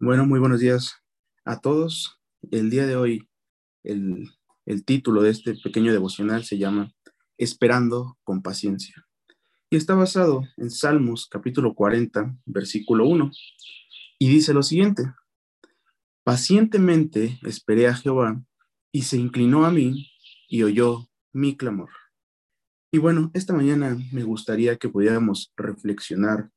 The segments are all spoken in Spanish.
Bueno, muy buenos días a todos. El día de hoy, el, título de este pequeño devocional se llama Esperando con paciencia. Y está basado en Salmos capítulo 40, versículo 1. Y dice lo siguiente, pacientemente esperé a Jehová y se inclinó a mí y oyó mi clamor. Y bueno, esta mañana me gustaría que pudiéramos reflexionar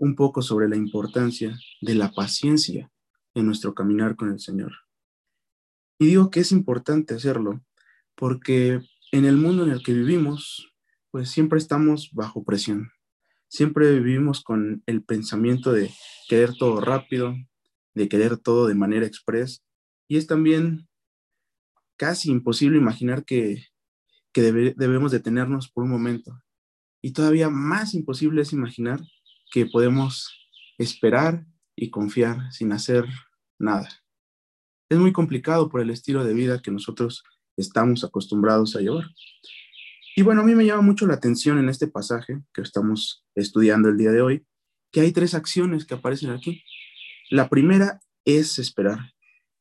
un poco sobre la importancia de la paciencia en nuestro caminar con el Señor. Y digo que es importante hacerlo porque en el mundo en el que vivimos, pues siempre estamos bajo presión. Siempre vivimos con el pensamiento de querer todo rápido, de querer todo de manera express. Y es también casi imposible imaginar que, debemos detenernos por un momento. Y todavía más imposible es imaginar que podemos esperar y confiar sin hacer nada. Es muy complicado por el estilo de vida que nosotros estamos acostumbrados a llevar. Y bueno, a mí me llama mucho la atención en este pasaje que estamos estudiando el día de hoy, que hay tres acciones que aparecen aquí. La primera es esperar.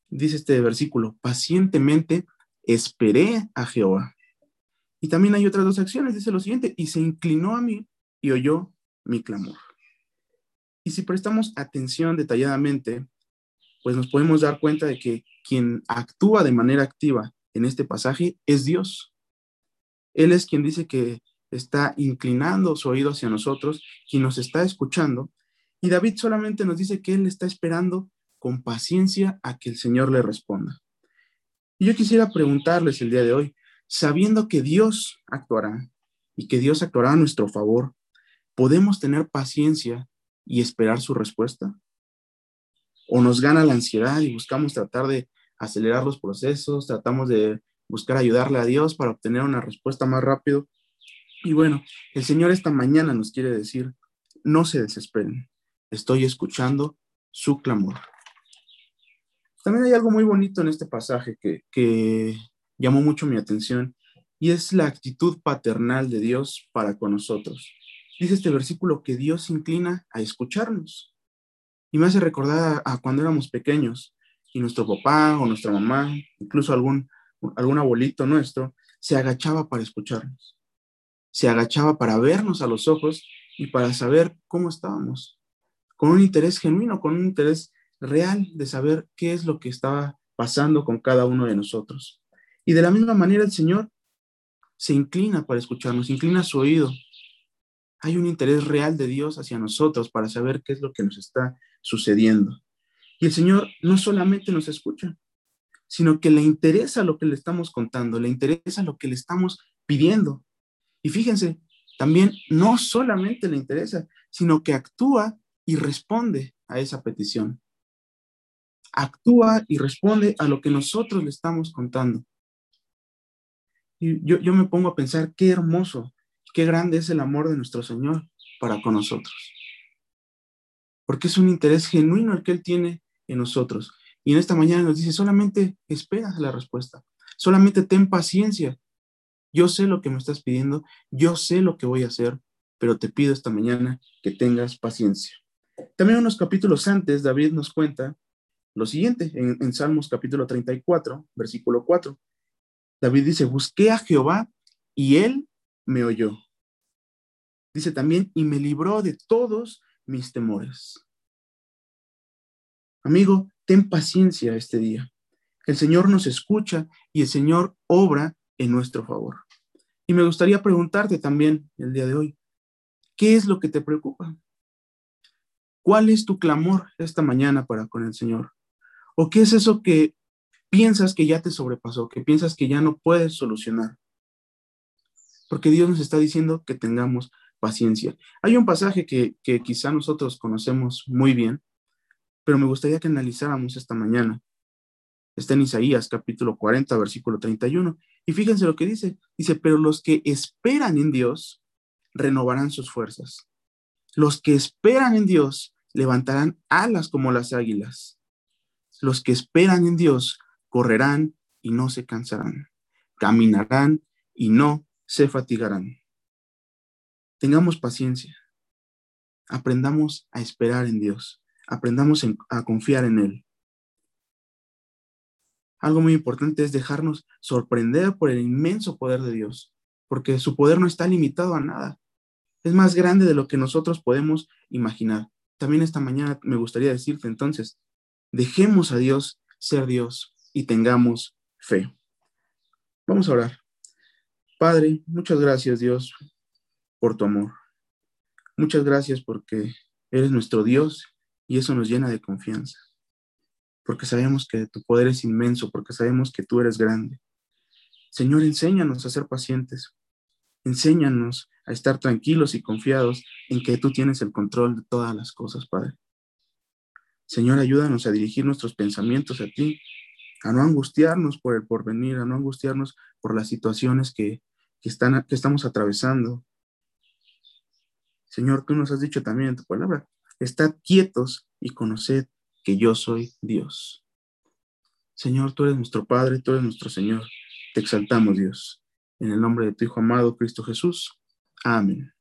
Dice este versículo, pacientemente esperé a Jehová. Y también hay otras dos acciones, dice lo siguiente, y se inclinó a mí y oyó mi clamor. Y si prestamos atención detalladamente, pues nos podemos dar cuenta de que quien actúa de manera activa en este pasaje es Dios. Él es quien dice que está inclinando su oído hacia nosotros, quien nos está escuchando. Y David solamente nos dice que él está esperando con paciencia a que el Señor le responda. Y yo quisiera preguntarles el día de hoy, sabiendo que Dios actuará y que Dios actuará a nuestro favor, ¿podemos tener paciencia y esperar su respuesta? ¿O nos gana la ansiedad y buscamos tratar de acelerar los procesos, tratamos de buscar ayudarle a Dios para obtener una respuesta más rápido? Y bueno, el Señor esta mañana nos quiere decir, no se desesperen, estoy escuchando su clamor. También hay algo muy bonito en este pasaje que, que llamó mucho mi atención y es la actitud paternal de Dios para con nosotros dice este versículo que Dios se inclina a escucharnos. Y me hace recordar a, cuando éramos pequeños y nuestro papá o nuestra mamá, incluso algún, algún abuelito nuestro, se agachaba para escucharnos. Se agachaba para vernos a los ojos y para saber cómo estábamos, con un interés genuino, con un interés real de saber qué es lo que estaba pasando con cada uno de nosotros. Y de la misma manera el Señor se inclina para escucharnos, inclina su oído hay un interés real de Dios hacia nosotros para saber qué es lo que nos está sucediendo. Y el Señor no solamente nos escucha, sino que le interesa lo que le estamos contando, le interesa lo que le estamos pidiendo. Y fíjense, también no solamente le interesa, sino que actúa y responde a esa petición. Actúa y responde a lo que nosotros le estamos contando. Y yo, yo me pongo a pensar, qué hermoso Qué grande es el amor de nuestro Señor para con nosotros. Porque es un interés genuino el que Él tiene en nosotros. Y en esta mañana nos dice, solamente espera la respuesta. Solamente ten paciencia. Yo sé lo que me estás pidiendo, yo sé lo que voy a hacer, pero te pido esta mañana que tengas paciencia. También unos capítulos antes, David nos cuenta lo siguiente, en, en Salmos capítulo 34, versículo 4. David dice, busqué a Jehová y él me oyó. Dice también, y me libró de todos mis temores. Amigo, ten paciencia este día. El Señor nos escucha y el Señor obra en nuestro favor. Y me gustaría preguntarte también el día de hoy, ¿qué es lo que te preocupa? ¿Cuál es tu clamor esta mañana para con el Señor? ¿O qué es eso que piensas que ya te sobrepasó, que piensas que ya no puedes solucionar? Porque Dios nos está diciendo que tengamos paciencia. Hay un pasaje que, quizá nosotros conocemos muy bien, pero me gustaría que analizáramos esta mañana. Está en Isaías capítulo 40, versículo 31. Y fíjense lo que dice. Dice, pero los que esperan en Dios renovarán sus fuerzas. Los que esperan en Dios levantarán alas como las águilas. Los que esperan en Dios correrán y no se cansarán. Caminarán y no se fatigarán. Tengamos paciencia. Aprendamos a esperar en Dios. aprendamos a confiar en Él. Algo muy importante es dejarnos sorprender por el inmenso poder de Dios, porque su poder no está limitado a nada. Es más grande de lo que nosotros podemos imaginar. También esta mañana me gustaría decirte entonces, dejemos a Dios ser Dios y tengamos fe. Vamos a orar. Padre, muchas gracias Dios por tu amor. Muchas gracias porque eres nuestro Dios y eso nos llena de confianza. Porque sabemos que tu poder es inmenso, porque sabemos que tú eres grande. Señor, enséñanos a ser pacientes. Enséñanos a estar tranquilos y confiados en que tú tienes el control de todas las cosas, Padre. Señor, ayúdanos a dirigir nuestros pensamientos a ti, a no angustiarnos por el porvenir, a no angustiarnos por las situaciones que, están, que estamos atravesando. Señor, tú nos has dicho también en tu palabra, estad quietos y conoced que yo soy Dios. Señor, tú eres nuestro Padre, tú eres nuestro Señor. Te exaltamos, Dios. En el nombre de tu Hijo amado, Cristo Jesús. Amén.